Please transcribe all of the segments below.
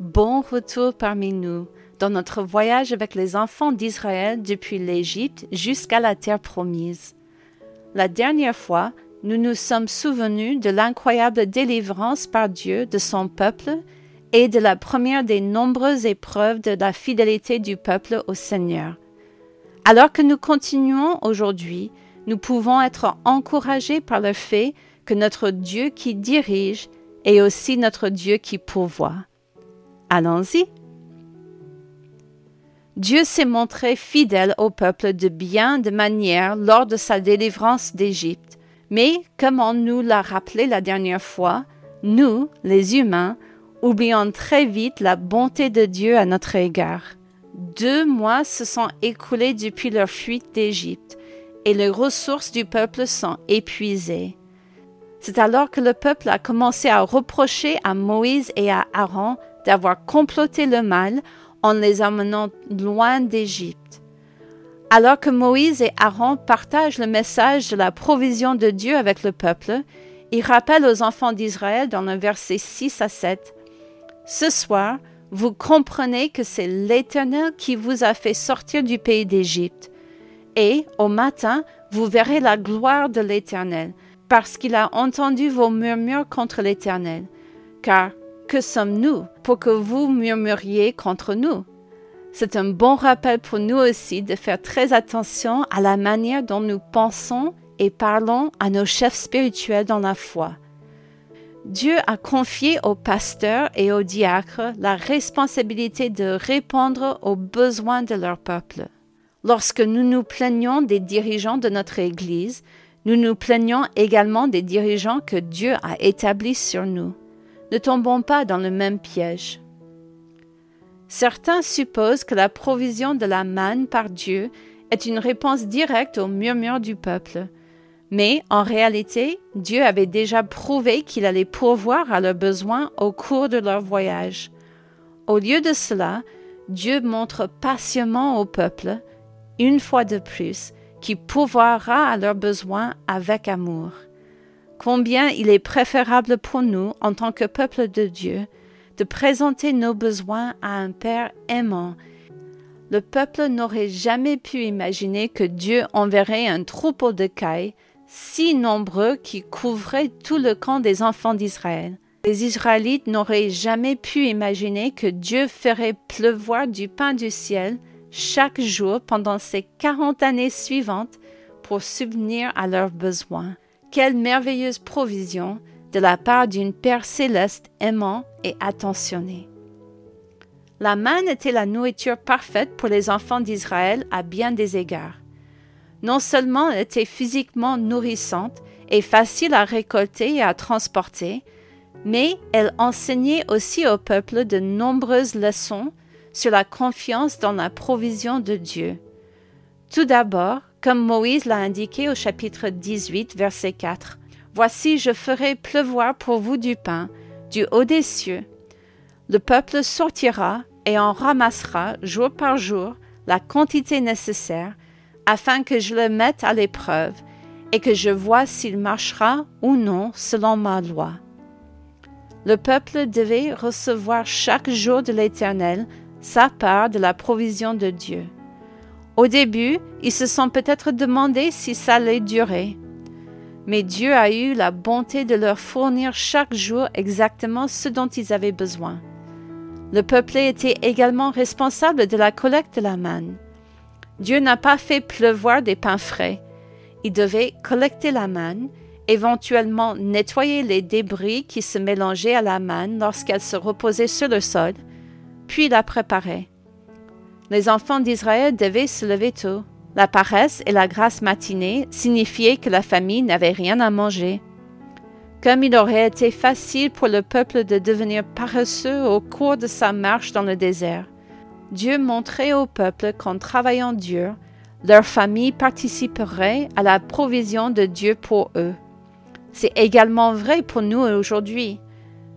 Bon retour parmi nous dans notre voyage avec les enfants d'Israël depuis l'Égypte jusqu'à la terre promise. La dernière fois, nous nous sommes souvenus de l'incroyable délivrance par Dieu de son peuple et de la première des nombreuses épreuves de la fidélité du peuple au Seigneur. Alors que nous continuons aujourd'hui, nous pouvons être encouragés par le fait que notre Dieu qui dirige est aussi notre Dieu qui pourvoit. Allons-y. Dieu s'est montré fidèle au peuple de bien de manière lors de sa délivrance d'Égypte, mais comme on nous l'a rappelé la dernière fois, nous, les humains, oublions très vite la bonté de Dieu à notre égard. Deux mois se sont écoulés depuis leur fuite d'Égypte, et les ressources du peuple sont épuisées. C'est alors que le peuple a commencé à reprocher à Moïse et à Aaron d'avoir comploté le mal en les amenant loin d'Égypte. Alors que Moïse et Aaron partagent le message de la provision de Dieu avec le peuple, ils rappellent aux enfants d'Israël dans le verset 6 à 7, Ce soir, vous comprenez que c'est l'Éternel qui vous a fait sortir du pays d'Égypte. Et au matin, vous verrez la gloire de l'Éternel, parce qu'il a entendu vos murmures contre l'Éternel. Car que sommes-nous pour que vous murmuriez contre nous? C'est un bon rappel pour nous aussi de faire très attention à la manière dont nous pensons et parlons à nos chefs spirituels dans la foi. Dieu a confié aux pasteurs et aux diacres la responsabilité de répondre aux besoins de leur peuple. Lorsque nous nous plaignons des dirigeants de notre Église, nous nous plaignons également des dirigeants que Dieu a établis sur nous. Ne tombons pas dans le même piège. Certains supposent que la provision de la manne par Dieu est une réponse directe aux murmures du peuple. Mais en réalité, Dieu avait déjà prouvé qu'il allait pourvoir à leurs besoins au cours de leur voyage. Au lieu de cela, Dieu montre patiemment au peuple, une fois de plus, qu'il pourvoira à leurs besoins avec amour combien il est préférable pour nous, en tant que peuple de Dieu, de présenter nos besoins à un Père aimant. Le peuple n'aurait jamais pu imaginer que Dieu enverrait un troupeau de cailles si nombreux qui couvrait tout le camp des enfants d'Israël. Les Israélites n'auraient jamais pu imaginer que Dieu ferait pleuvoir du pain du ciel chaque jour pendant ces quarante années suivantes pour subvenir à leurs besoins. Quelle merveilleuse provision de la part d'une Père céleste aimant et attentionné. La manne était la nourriture parfaite pour les enfants d'Israël à bien des égards. Non seulement elle était physiquement nourrissante et facile à récolter et à transporter, mais elle enseignait aussi au peuple de nombreuses leçons sur la confiance dans la provision de Dieu. Tout d'abord, comme Moïse l'a indiqué au chapitre 18, verset 4. Voici, je ferai pleuvoir pour vous du pain, du haut des cieux. Le peuple sortira et en ramassera jour par jour la quantité nécessaire, afin que je le mette à l'épreuve et que je vois s'il marchera ou non selon ma loi. Le peuple devait recevoir chaque jour de l'Éternel sa part de la provision de Dieu. Au début, ils se sont peut-être demandé si ça allait durer. Mais Dieu a eu la bonté de leur fournir chaque jour exactement ce dont ils avaient besoin. Le peuple était également responsable de la collecte de la manne. Dieu n'a pas fait pleuvoir des pains frais. Il devait collecter la manne, éventuellement nettoyer les débris qui se mélangeaient à la manne lorsqu'elle se reposait sur le sol, puis la préparer. Les enfants d'Israël devaient se lever tôt. La paresse et la grasse matinée signifiaient que la famille n'avait rien à manger. Comme il aurait été facile pour le peuple de devenir paresseux au cours de sa marche dans le désert, Dieu montrait au peuple qu'en travaillant dur, leur famille participerait à la provision de Dieu pour eux. C'est également vrai pour nous aujourd'hui.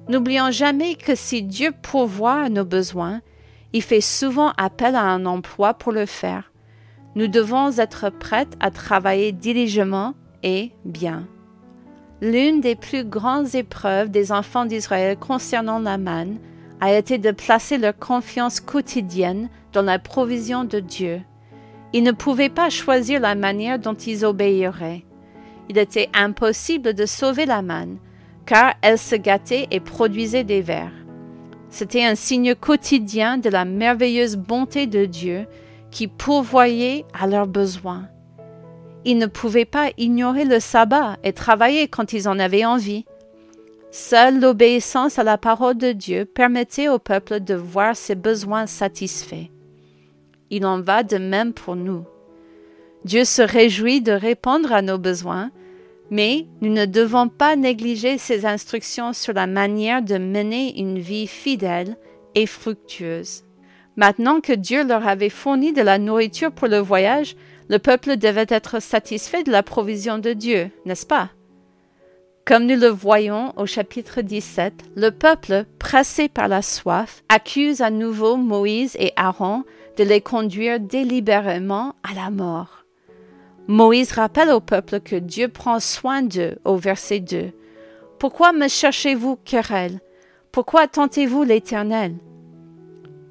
N'oublions jamais que si Dieu pourvoit à nos besoins, il fait souvent appel à un emploi pour le faire. Nous devons être prêts à travailler diligemment et bien. L'une des plus grandes épreuves des enfants d'Israël concernant la manne a été de placer leur confiance quotidienne dans la provision de Dieu. Ils ne pouvaient pas choisir la manière dont ils obéiraient. Il était impossible de sauver la manne, car elle se gâtait et produisait des vers. C'était un signe quotidien de la merveilleuse bonté de Dieu qui pourvoyait à leurs besoins. Ils ne pouvaient pas ignorer le sabbat et travailler quand ils en avaient envie. Seule l'obéissance à la parole de Dieu permettait au peuple de voir ses besoins satisfaits. Il en va de même pour nous. Dieu se réjouit de répondre à nos besoins, mais nous ne devons pas négliger ses instructions sur la manière de mener une vie fidèle et fructueuse. Maintenant que Dieu leur avait fourni de la nourriture pour le voyage, le peuple devait être satisfait de la provision de Dieu, n'est-ce pas? Comme nous le voyons au chapitre 17, le peuple, pressé par la soif, accuse à nouveau Moïse et Aaron de les conduire délibérément à la mort. Moïse rappelle au peuple que Dieu prend soin d'eux au verset 2. Pourquoi me cherchez-vous querelle? Pourquoi tentez-vous l'Éternel?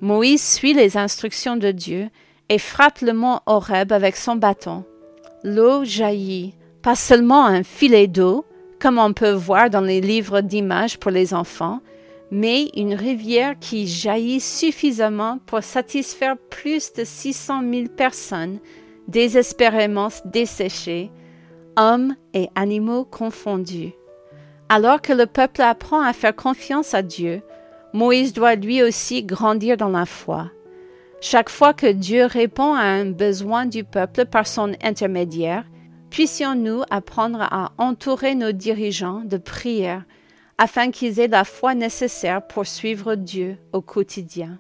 Moïse suit les instructions de Dieu et frappe le mont Horeb avec son bâton. L'eau jaillit, pas seulement un filet d'eau, comme on peut voir dans les livres d'images pour les enfants, mais une rivière qui jaillit suffisamment pour satisfaire plus de 600 000 personnes désespérément desséchés, hommes et animaux confondus. Alors que le peuple apprend à faire confiance à Dieu, Moïse doit lui aussi grandir dans la foi. Chaque fois que Dieu répond à un besoin du peuple par son intermédiaire, puissions-nous apprendre à entourer nos dirigeants de prières afin qu'ils aient la foi nécessaire pour suivre Dieu au quotidien.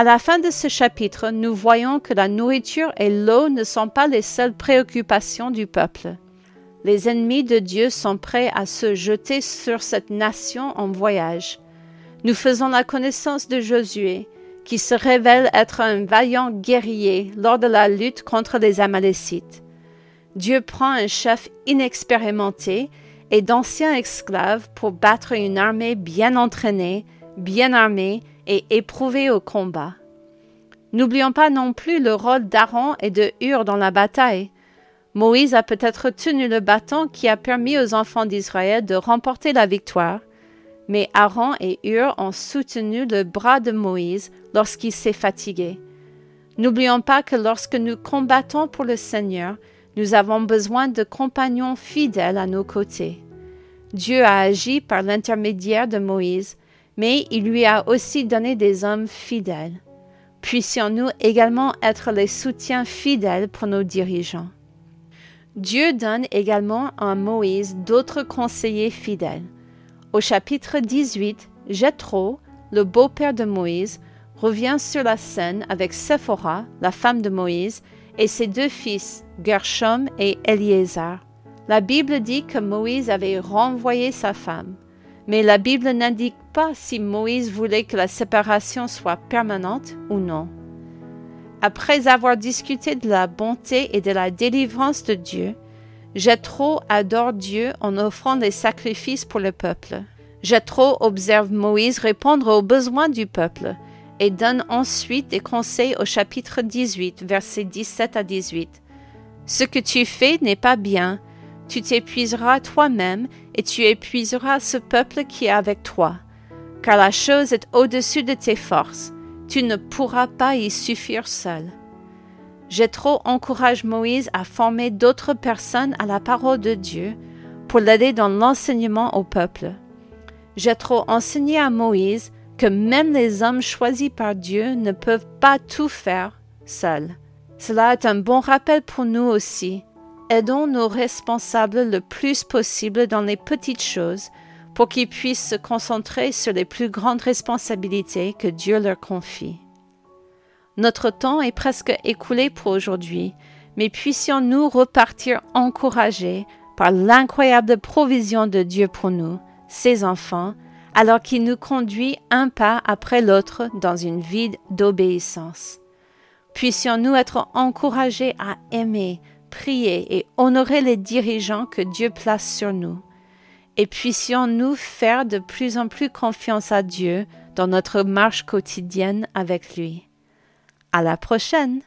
À la fin de ce chapitre, nous voyons que la nourriture et l'eau ne sont pas les seules préoccupations du peuple. Les ennemis de Dieu sont prêts à se jeter sur cette nation en voyage. Nous faisons la connaissance de Josué, qui se révèle être un vaillant guerrier lors de la lutte contre les Amalécites. Dieu prend un chef inexpérimenté et d'anciens esclaves pour battre une armée bien entraînée, bien armée et éprouvé au combat. N'oublions pas non plus le rôle d'Aaron et de Hur dans la bataille. Moïse a peut-être tenu le bâton qui a permis aux enfants d'Israël de remporter la victoire, mais Aaron et Hur ont soutenu le bras de Moïse lorsqu'il s'est fatigué. N'oublions pas que lorsque nous combattons pour le Seigneur, nous avons besoin de compagnons fidèles à nos côtés. Dieu a agi par l'intermédiaire de Moïse mais il lui a aussi donné des hommes fidèles. Puissions-nous également être les soutiens fidèles pour nos dirigeants. Dieu donne également à Moïse d'autres conseillers fidèles. Au chapitre 18, Jéthro, le beau-père de Moïse, revient sur la scène avec Séphora, la femme de Moïse, et ses deux fils, Gershom et Eliezer. La Bible dit que Moïse avait renvoyé sa femme mais la Bible n'indique pas si Moïse voulait que la séparation soit permanente ou non. Après avoir discuté de la bonté et de la délivrance de Dieu, Jéthro adore Dieu en offrant des sacrifices pour le peuple. Jéthro observe Moïse répondre aux besoins du peuple et donne ensuite des conseils au chapitre 18, versets 17 à 18. Ce que tu fais n'est pas bien, tu t'épuiseras toi-même et tu épuiseras ce peuple qui est avec toi, car la chose est au-dessus de tes forces, tu ne pourras pas y suffire seul. trop encourage Moïse à former d'autres personnes à la parole de Dieu pour l'aider dans l'enseignement au peuple. trop enseigné à Moïse que même les hommes choisis par Dieu ne peuvent pas tout faire seuls. Cela est un bon rappel pour nous aussi aidons nos responsables le plus possible dans les petites choses pour qu'ils puissent se concentrer sur les plus grandes responsabilités que Dieu leur confie. Notre temps est presque écoulé pour aujourd'hui, mais puissions-nous repartir encouragés par l'incroyable provision de Dieu pour nous, ses enfants, alors qu'il nous conduit un pas après l'autre dans une vie d'obéissance. Puissions-nous être encouragés à aimer, prier et honorer les dirigeants que Dieu place sur nous, et puissions-nous faire de plus en plus confiance à Dieu dans notre marche quotidienne avec lui. À la prochaine!